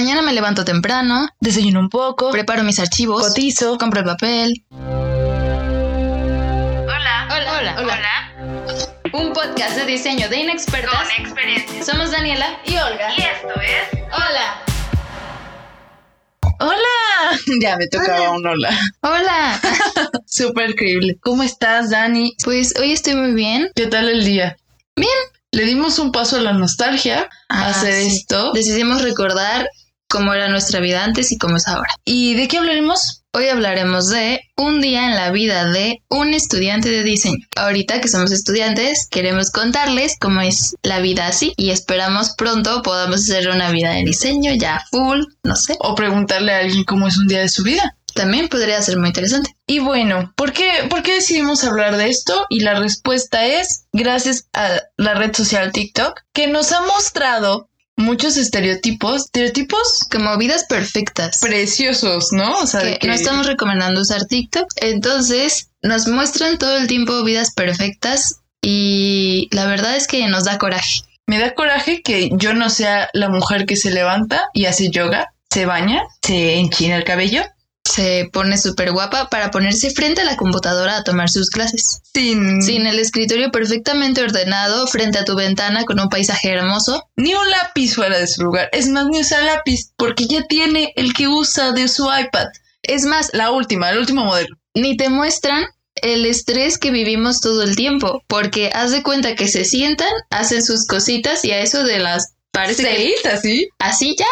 mañana me levanto temprano, Desayuno un poco, preparo mis archivos, cotizo. compro el papel. Hola. Hola, hola, hola. Un podcast de diseño de inexpertas. Con experiencia. Somos Daniela y Olga. Y esto es Hola. ¡Hola! Ya me tocaba un hola. Hola. Súper creíble. ¿Cómo estás, Dani? Pues hoy estoy muy bien. ¿Qué tal el día? Bien. Le dimos un paso a la nostalgia a Ah, hacer sí. esto. Decidimos recordar cómo era nuestra vida antes y cómo es ahora. ¿Y de qué hablaremos? Hoy hablaremos de un día en la vida de un estudiante de diseño. Ahorita que somos estudiantes, queremos contarles cómo es la vida así y esperamos pronto podamos hacer una vida de diseño ya full, no sé. O preguntarle a alguien cómo es un día de su vida. También podría ser muy interesante. Y bueno, ¿por qué, ¿por qué decidimos hablar de esto? Y la respuesta es gracias a la red social TikTok, que nos ha mostrado muchos estereotipos, estereotipos Como vidas perfectas. preciosos, ¿no? O sea, que no estamos recomendando usar TikTok. Entonces, nos muestran todo el tiempo vidas perfectas y la verdad es que nos da coraje. me da coraje que yo no sea la mujer que se levanta y hace yoga, se baña, se enchina el cabello, Se pone súper guapa para ponerse frente a la computadora a tomar sus clases. sin, Sin el escritorio perfectamente ordenado frente a tu ventana con un paisaje hermoso. ni un lápiz fuera de su lugar. Es más, ni usa lápiz, porque ya tiene el que usa de su iPad. Es más, La última, el último modelo. ni te muestran el estrés que vivimos todo el tiempo, porque haz de cuenta que se sientan, hacen sus cositas y a eso de las parece que así. así ya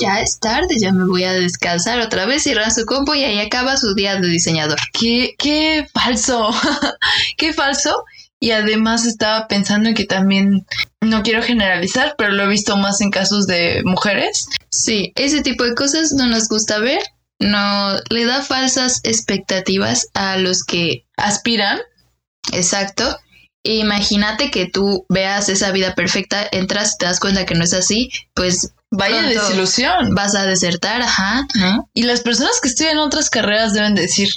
ya es tarde, ya me voy a descansar otra vez, cierran su compo y ahí acaba su día de diseñador. Qué, qué falso, qué falso. Y además estaba pensando en que también, no quiero generalizar, pero lo he visto más en casos de mujeres. Sí, ese tipo de cosas no nos gusta ver, no le da falsas expectativas a los que Aspiran. Exacto. Imagínate que tú veas esa vida perfecta, entras y te das cuenta que no es así, pues Vaya desilusión. vas a desertar, ajá, ¿no? Y las personas que estudian otras carreras deben decir,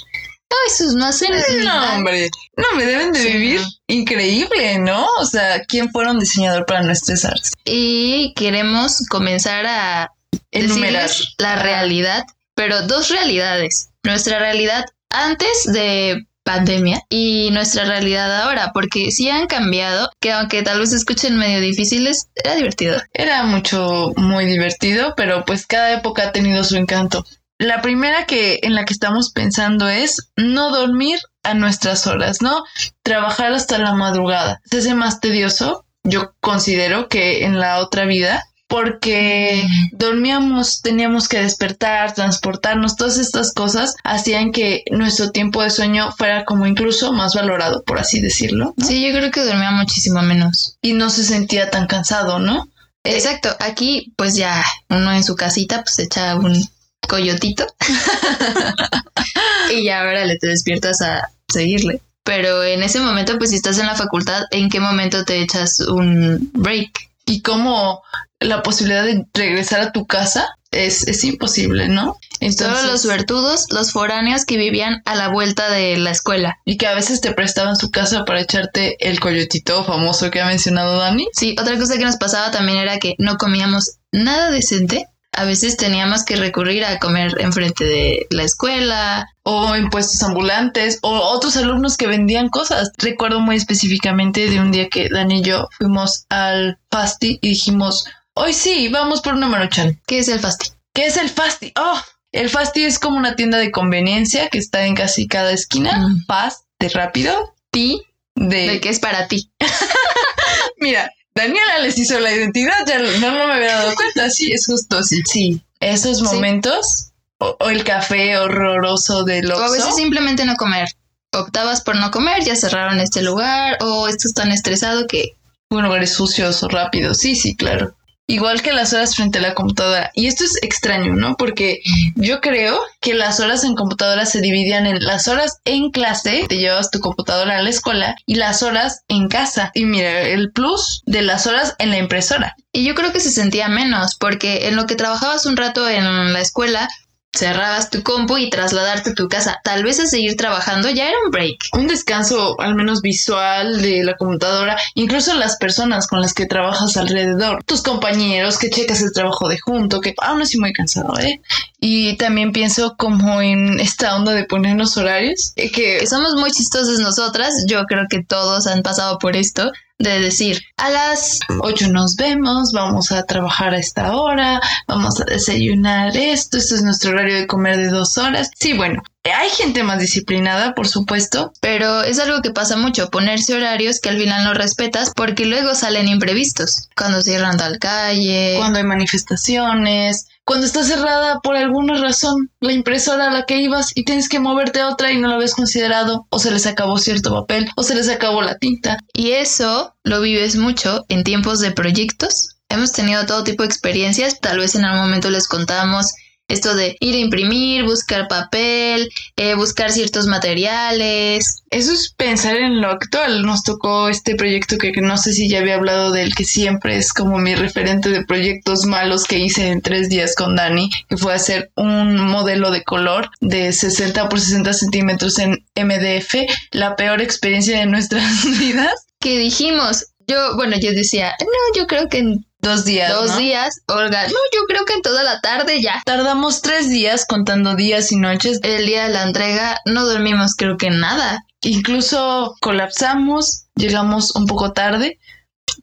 No, esos no hacen no, nada. hombre, no me deben de Sí, vivir no. increíble, ¿no? O sea, ¿quién fuera un diseñador para no estresarse? Y queremos comenzar a Enumerar. la realidad, pero dos realidades. Nuestra realidad antes de pandemia y nuestra realidad ahora, porque sí han cambiado, que aunque tal vez escuchen medio difíciles, era divertido. Era mucho, muy divertido, pero pues cada época ha tenido su encanto. La primera que en la que estamos pensando es no dormir a nuestras horas, ¿no? Trabajar hasta la madrugada. Se hace más tedioso, yo considero, que en la otra vida, porque dormíamos, teníamos que despertar, transportarnos, todas estas cosas hacían que nuestro tiempo de sueño fuera como incluso más valorado, por así decirlo, ¿no? Sí, yo creo que dormía muchísimo menos. y no se sentía tan cansado, ¿no? Exacto, aquí pues ya uno en su casita pues echa un coyotito y ya ahora le te despiertas a seguirle. Pero en ese momento pues si estás en la facultad, ¿en qué momento te echas un break? Y como la posibilidad de regresar a tu casa es, es imposible, ¿no? Solo los suertudos, los foráneos que vivían a la vuelta de la escuela. y que a veces te prestaban su casa para echarte el coyotito famoso que ha mencionado Dani. Sí, otra cosa que nos pasaba también era que no comíamos nada decente. A veces teníamos que recurrir a comer enfrente de la escuela, O en puestos ambulantes, o otros alumnos que vendían cosas. Recuerdo muy específicamente de un día que Dani y yo fuimos al Fasti y dijimos, hoy sí, vamos por una maruchan. ¿Qué es el fasti? ¿Qué es el Fasti? Oh, el Fasti es como una tienda de conveniencia que está en casi cada esquina. Mm. Fast, de rápido, Ti, de... de que es para ti. Mira, Daniela les hizo la identidad, ya no, no me había dado cuenta, sí, es justo así. Sí, esos Sí. momentos, o, o el café horroroso del O a veces Oxxo, simplemente no comer. Optabas por no comer, ya cerraron este lugar, o estás tan estresado que un lugares sucios o rápidos, sí, sí, claro. Igual que las horas frente a la computadora. Y esto es extraño, ¿no? Porque yo creo que las horas en computadora se dividían en las horas en clase, te llevabas tu computadora a la escuela, y las horas en casa. Y mira, el plus de las horas en la impresora. Y yo creo que se sentía menos, porque en lo que trabajabas un rato en la escuela, cerrabas tu compu y trasladarte a tu casa. Tal vez a seguir trabajando ya era un break. Un descanso al menos visual de la computadora, incluso las personas con las que trabajas alrededor, tus compañeros que checas el trabajo de junto, que aún así muy cansado, ¿eh? Y también pienso como en esta onda de ponernos horarios, eh, que, somos muy chistosas nosotras. Yo creo que todos han pasado por esto de decir a las 8 nos vemos, vamos a trabajar a esta hora, vamos a desayunar esto, esto es nuestro horario de comer de dos horas. Sí, bueno, hay gente más disciplinada, por supuesto. Pero es algo que pasa mucho, ponerse horarios que al final no respetas porque luego salen imprevistos. Cuando cierran tal calle. Cuando hay manifestaciones, cuando está cerrada por alguna razón la impresora a la que ibas y tienes que moverte a otra y no lo habías considerado, o se les acabó cierto papel, o se les acabó la tinta. Y eso lo vives mucho en tiempos de proyectos. Hemos tenido todo tipo de experiencias, tal vez en algún momento les contamos esto de ir a imprimir, buscar papel, eh, buscar ciertos materiales. Eso es pensar en lo actual. Nos tocó este proyecto que, que no sé si ya había hablado del que siempre es como mi referente de proyectos malos que hice en tres días con Dani, que fue hacer un modelo de color de 60 por 60 centímetros en MDF, la peor experiencia de nuestras vidas. Que dijimos, yo, bueno, yo decía, no, yo creo que en Dos días. dos ¿no? días, Olga, no, yo creo que en toda la tarde ya. Tardamos tres días contando días y noches. El día de la entrega no dormimos creo que nada. Incluso colapsamos, llegamos un poco tarde.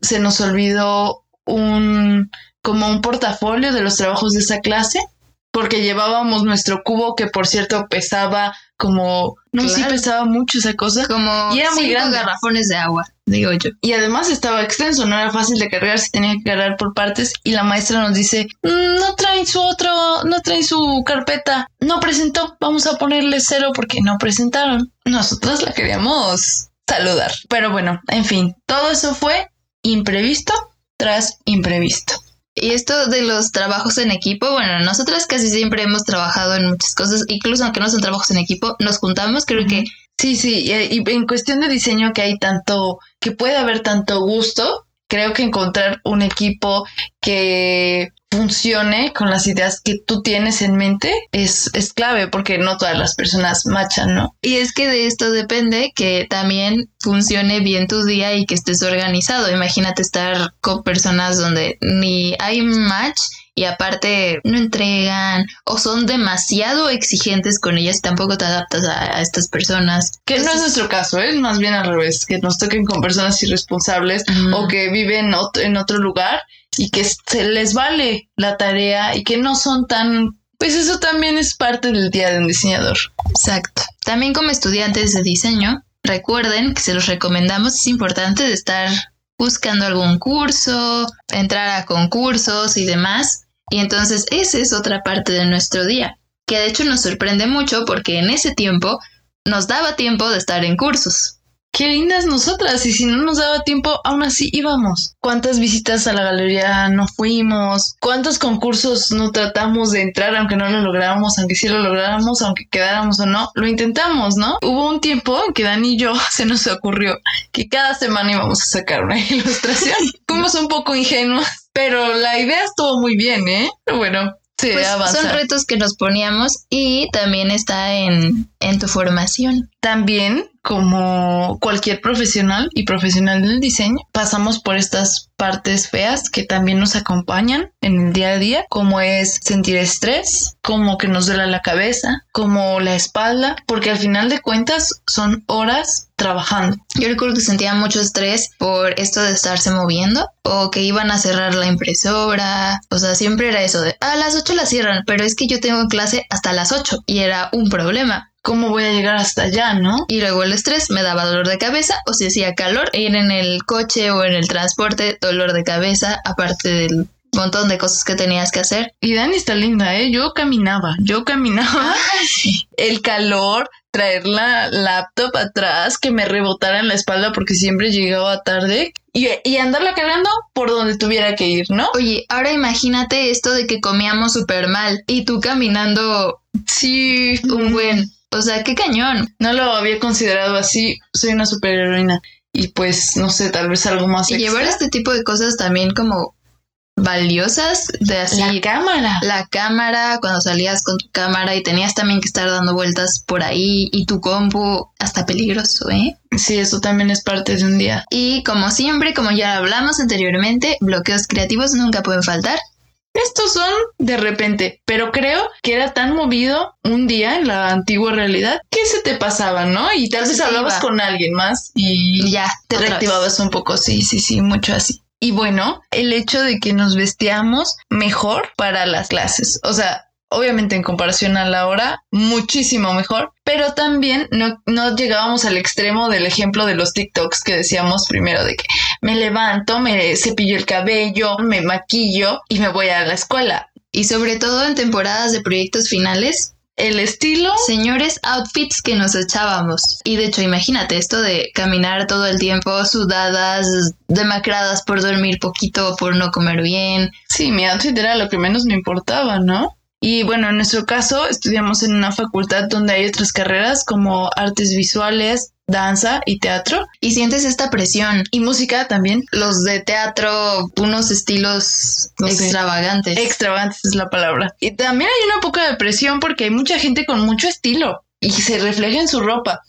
Se nos olvidó un como un portafolio de los trabajos de esa clase, porque llevábamos nuestro cubo que por cierto pesaba como no sí Claro. pesaba mucho esa cosa. Como Y era muy grande. garrafones de agua, digo yo. Y además estaba extenso, no era fácil de cargar, se tenía que cargar por partes. Y la maestra nos dice, "Mm, no traen su otro, no traen su carpeta, no presentó, vamos a ponerle cero porque no presentaron. Nosotros la queríamos saludar. Pero bueno, en fin, todo eso fue imprevisto tras imprevisto. Y esto de los trabajos en equipo, bueno, nosotras casi siempre hemos trabajado en muchas cosas, incluso aunque no son trabajos en equipo, nos juntamos, creo que Sí, sí, y, en cuestión de diseño que hay tanto, que puede haber tanto gusto, creo que encontrar un equipo que funcione con las ideas que tú tienes en mente es, es clave porque no todas las personas machan, ¿no? Y es que de esto depende que también funcione bien tu día y que estés organizado. Imagínate estar con personas donde ni hay match y aparte no entregan o son demasiado exigentes con ellas y tampoco te adaptas a, a estas personas. Que no es nuestro caso, ¿eh? Más bien al revés, que nos toquen con personas irresponsables o que viven en otro lugar y que se les vale la tarea y que no son tan... Pues eso también es parte del día de un diseñador. Exacto. También como estudiantes de diseño, recuerden que se los recomendamos, es importante de estar buscando algún curso, entrar a concursos y demás. Y entonces esa es otra parte de nuestro día, que de hecho nos sorprende mucho porque en ese tiempo nos daba tiempo de estar en cursos. Qué lindas nosotras, y si no nos daba tiempo, aún así íbamos. ¿Cuántas visitas a la galería no fuimos? ¿Cuántos concursos no tratamos de entrar aunque no lo lográramos, aunque sí lo lográramos, aunque quedáramos o no? Lo intentamos, ¿no? Hubo un tiempo en que Dani y yo se nos ocurrió que cada semana íbamos a sacar una ilustración. Fuimos un poco ingenuas, pero la idea estuvo muy bien, ¿eh? Pero bueno, sí, Pues son retos que nos poníamos y también está en, en tu formación. También, como cualquier profesional y profesional del diseño, pasamos por estas partes feas que también nos acompañan en el día a día, como es sentir estrés, como que nos duela la cabeza, como la espalda, porque al final de cuentas son horas trabajando. Yo recuerdo que sentía mucho estrés por esto de estarse moviendo o que iban a cerrar la impresora. O sea, siempre era eso de a las 8 la cierran, pero es que yo tengo clase hasta las 8 y era un problema. ¿Cómo voy a llegar hasta allá, no? Y luego el estrés me daba dolor de cabeza o si hacía calor, ir en el coche o en el transporte, dolor de cabeza, aparte del montón de cosas que tenías que hacer. Y Dani está linda, ¿eh? Yo caminaba, yo caminaba. El calor, traer la laptop atrás, que me rebotara en la espalda porque siempre llegaba tarde y, y andarla cargando por donde tuviera que ir, ¿no? Oye, ahora imagínate esto de que comíamos súper mal y tú caminando Sí, un buen... O sea, qué cañón. No lo había considerado así. Soy una superheroína. Y pues, no sé, tal vez algo más Y extra. llevar este tipo de cosas también como valiosas de así. La cámara. La cámara, cuando salías con tu cámara y tenías también que estar dando vueltas por ahí y tu compu, hasta peligroso, ¿eh? Sí, eso también es parte de un día. Y como siempre, como ya hablamos anteriormente, bloqueos creativos nunca pueden faltar. Estos son de repente, pero creo que era tan movido un día en la antigua realidad que se te pasaba, ¿no? Y tal vez hablabas iba. con alguien más y Ya, te vez. reactivabas un poco, sí, sí, sí, mucho así. Y bueno, el hecho de que nos vestíamos mejor para las clases, o sea, obviamente en comparación a la hora, muchísimo mejor, pero también no, no llegábamos al extremo del ejemplo de los TikToks que decíamos primero de que me levanto, me cepillo el cabello, me maquillo y me voy a la escuela. Y sobre todo en temporadas de proyectos finales, El estilo señores outfits que nos echábamos. Y de hecho, imagínate esto de caminar todo el tiempo sudadas, demacradas por dormir poquito, por no comer bien. Sí, mi outfit era lo que menos me importaba, ¿no? Y bueno, en nuestro caso estudiamos en una facultad donde hay otras carreras como artes visuales, danza y teatro Y sientes esta presión. y música también. Los de teatro, unos estilos No sé. extravagantes. Extravagantes es la palabra. Y también hay una poca de presión porque hay mucha gente con mucho estilo y se refleja en su ropa.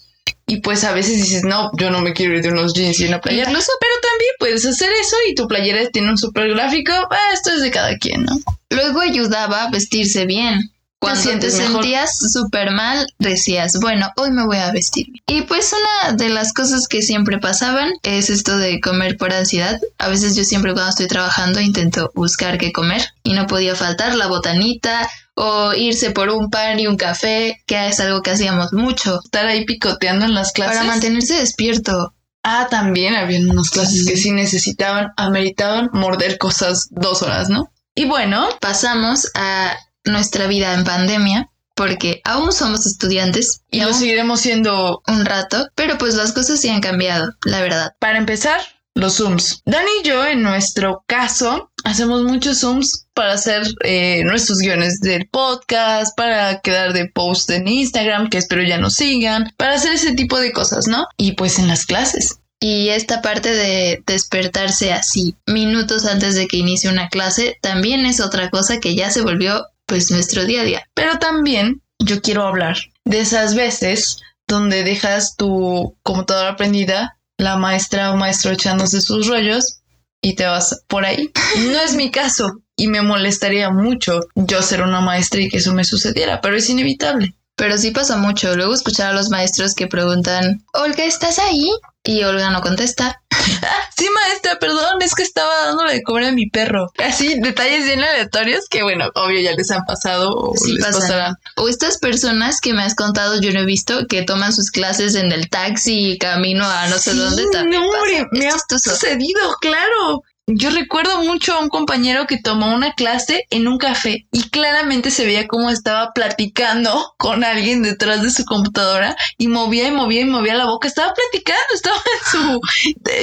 Y pues a veces dices, no, yo no me quiero ir de unos jeans y una playera. Incluso- pero también puedes hacer eso y tu playera tiene un super gráfico. Ah, esto es de cada quien, ¿no? Luego ayudaba a vestirse bien. Cuando te sentías súper mal, decías, bueno, hoy me voy a vestir. bien". Y pues una de las cosas que siempre pasaban es esto de comer por ansiedad. A veces yo siempre cuando estoy trabajando intento buscar qué comer y no podía faltar la botanita o irse por un pan y un café, que es algo que hacíamos mucho, Estar ahí picoteando en las clases. para mantenerse despierto. Ah, también habían unas clases que sí necesitaban, ameritaban morder cosas dos horas, ¿no? Y bueno, Pasamos a nuestra vida en pandemia porque aún somos estudiantes y lo aún seguiremos siendo un rato, pero pues las cosas sí han cambiado, la verdad. Para empezar, los Zooms. Dani y yo, en nuestro caso, hacemos muchos Zooms para hacer eh, nuestros guiones del podcast, para quedar de post en Instagram, que espero ya nos sigan, para hacer ese tipo de cosas, ¿no? Y pues en las clases. Y esta parte de despertarse así minutos antes de que inicie una clase también es otra cosa que ya se volvió pues nuestro día a día. Pero también yo quiero hablar de esas veces donde dejas tu computadora prendida, la maestra o maestro echándose sus rollos y te vas por ahí. No es mi caso y me molestaría mucho yo ser una maestra y que eso me sucediera, pero es inevitable. Pero sí pasa mucho. Luego escuchar a los maestros que preguntan, Olga, ¿estás ahí? Y Olga no contesta. Sí, maestra, perdón, es que estaba dándole de comer a mi perro. Así, detalles bien aleatorios que, bueno, obvio ya les han pasado o Sí les pasan. pasarán. O estas personas que me has contado, yo no he visto, que toman sus clases en el taxi y camino a no sé dónde también. no, hombre, pasa. me Es ha sucedido, claro. Yo recuerdo mucho a un compañero que tomó una clase en un café y claramente se veía cómo estaba platicando con alguien detrás de su computadora y movía y movía y movía la boca. Estaba platicando, estaba en su...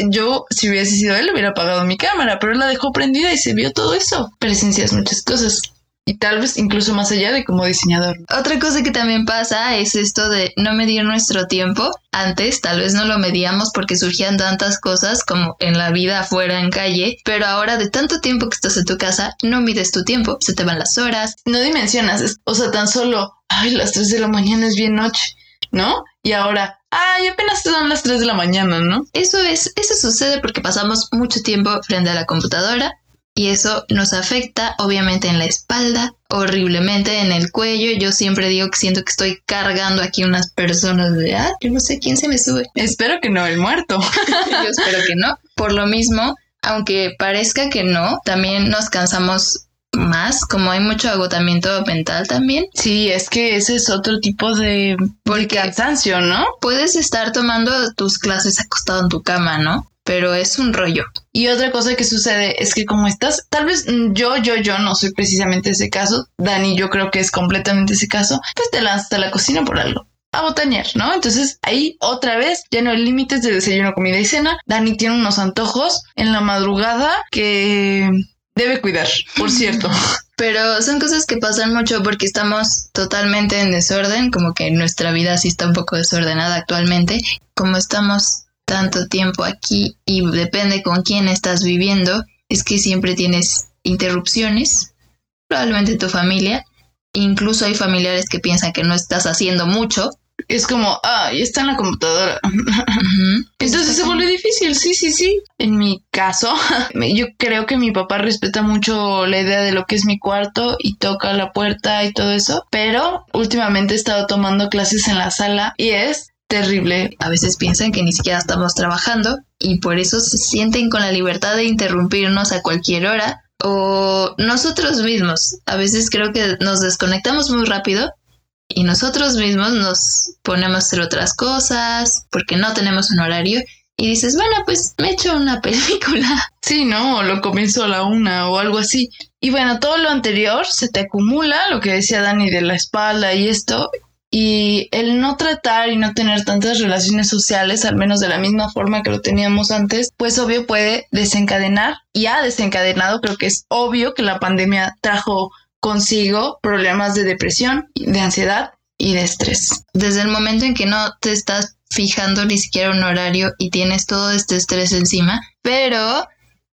Yo, si hubiese sido él, hubiera apagado mi cámara, pero él la dejó prendida y se vio todo eso. Presencias muchas cosas. Y tal vez incluso más allá de como diseñador. Otra cosa que también pasa es esto de no medir nuestro tiempo. Antes tal vez no lo medíamos porque surgían tantas cosas como en la vida afuera en calle, pero ahora de tanto tiempo que estás en tu casa, no mides tu tiempo, se te van las horas. no dimensionas, o sea, tan solo, ay, las 3 de la mañana es bien noche, ¿no? Y ahora, ay, apenas son las 3 de la mañana, ¿no? Eso es, eso sucede porque pasamos mucho tiempo frente a la computadora y eso nos afecta obviamente en la espalda, horriblemente en el cuello. Yo siempre digo que siento que estoy cargando aquí unas personas de, ah, yo no sé quién se me sube. Espero que no, el muerto. Yo espero que no. Por lo mismo, aunque parezca que no, también nos cansamos más, como hay mucho agotamiento mental también. Sí, es que ese es otro tipo de, de Porque- cansancio, ¿no? Puedes estar tomando tus clases acostado en tu cama, ¿no? Pero es un rollo. Y otra cosa que sucede es que como estás, tal vez mm, yo, yo, yo no soy precisamente ese caso, Dani yo creo que es completamente ese caso, pues te lanzas a la cocina por algo. A botanear, ¿no? Entonces ahí otra vez ya no hay límites de desayuno, comida y cena. Dani tiene unos antojos en la madrugada que debe cuidar, por cierto. Pero son cosas que pasan mucho porque estamos totalmente en desorden, como que nuestra vida sí está un poco desordenada actualmente. Como estamos tanto tiempo aquí y depende con quién estás viviendo, es que siempre tienes interrupciones, probablemente tu familia, incluso hay familiares que piensan que no estás haciendo mucho. Es como, ah, y está en la computadora. Entonces se vuelve difícil, sí, sí, sí. En mi caso, yo creo que mi papá respeta mucho la idea de lo que es mi cuarto y toca la puerta y todo eso, pero últimamente he estado tomando clases en la sala y es terrible. A veces piensan que ni siquiera estamos trabajando y por eso se sienten con la libertad de interrumpirnos a cualquier hora o nosotros mismos. A veces creo que nos desconectamos muy rápido y nosotros mismos nos ponemos a hacer otras cosas porque no tenemos un horario y dices, bueno, pues me echo una película. Sí, ¿no? O lo comienzo a la una o algo así. Y bueno, todo lo anterior se te acumula, lo que decía Dani de la espalda y esto, y el no tratar y no tener tantas relaciones sociales, al menos de la misma forma que lo teníamos antes, pues obvio puede desencadenar y ha desencadenado, creo que es obvio que la pandemia trajo consigo problemas de depresión, de ansiedad y de estrés. Desde el momento en que no te estás fijando ni siquiera un horario y tienes todo este estrés encima, pero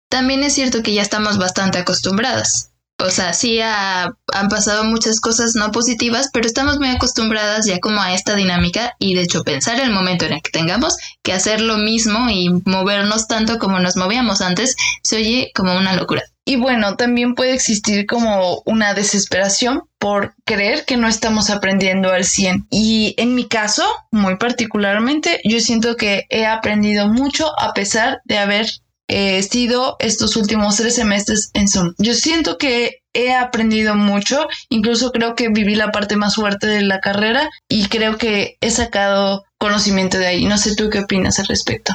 también es cierto que ya estamos bastante acostumbradas. O sea, sí ha- han pasado muchas cosas no positivas, pero estamos muy acostumbradas ya como a esta dinámica y de hecho pensar el momento en el que tengamos que hacer lo mismo y movernos tanto como nos movíamos antes se oye como una locura. Y bueno, también puede existir como una desesperación por creer que no estamos aprendiendo al 100. Y en mi caso, muy particularmente, yo siento que he aprendido mucho a pesar de haber eh, sido estos últimos tres semestres en Zoom. Yo siento que he aprendido mucho, incluso creo que viví la parte más fuerte de la carrera y creo que he sacado conocimiento de ahí. No sé tú qué opinas al respecto.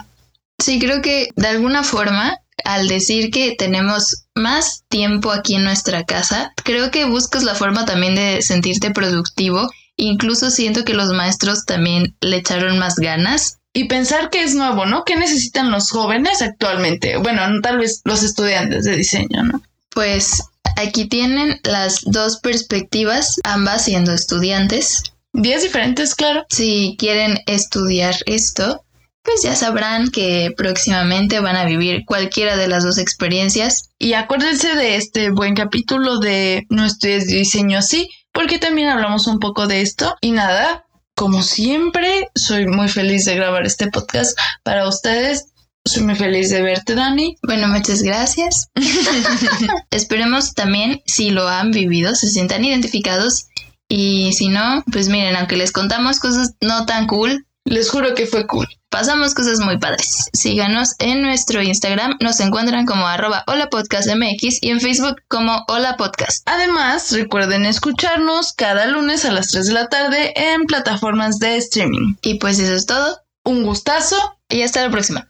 Sí, creo que de alguna forma, al decir que tenemos más tiempo aquí en nuestra casa, creo que buscas la forma también de sentirte productivo. Incluso siento que los maestros también le echaron más ganas. Y pensar que es nuevo, ¿no? ¿Qué necesitan los jóvenes actualmente? Bueno, tal vez los estudiantes de diseño, ¿no? Pues aquí tienen las dos perspectivas, ambas siendo estudiantes. Días diferentes, claro. Si quieren estudiar esto, pues ya sabrán que próximamente van a vivir cualquiera de las dos experiencias. Y acuérdense de este buen capítulo de No estudies diseño así, porque también hablamos un poco de esto. Y nada, como siempre, soy muy feliz de grabar este podcast para ustedes. Soy muy feliz de verte, Dani. Bueno, muchas gracias. Esperemos también, si lo han vivido, se sientan identificados. Y si no, pues miren, aunque les contamos cosas no tan cool, Les juro que fue cool. pasamos cosas muy padres. Síganos en nuestro Instagram, nos encuentran como arroba hola podcast MX y en Facebook como hola podcast. Además, recuerden escucharnos cada lunes a las 3 de la tarde en plataformas de streaming. Y pues eso es todo. Un gustazo. Y hasta la próxima.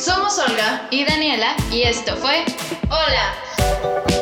Somos Olga Y Daniela, y esto fue Hola.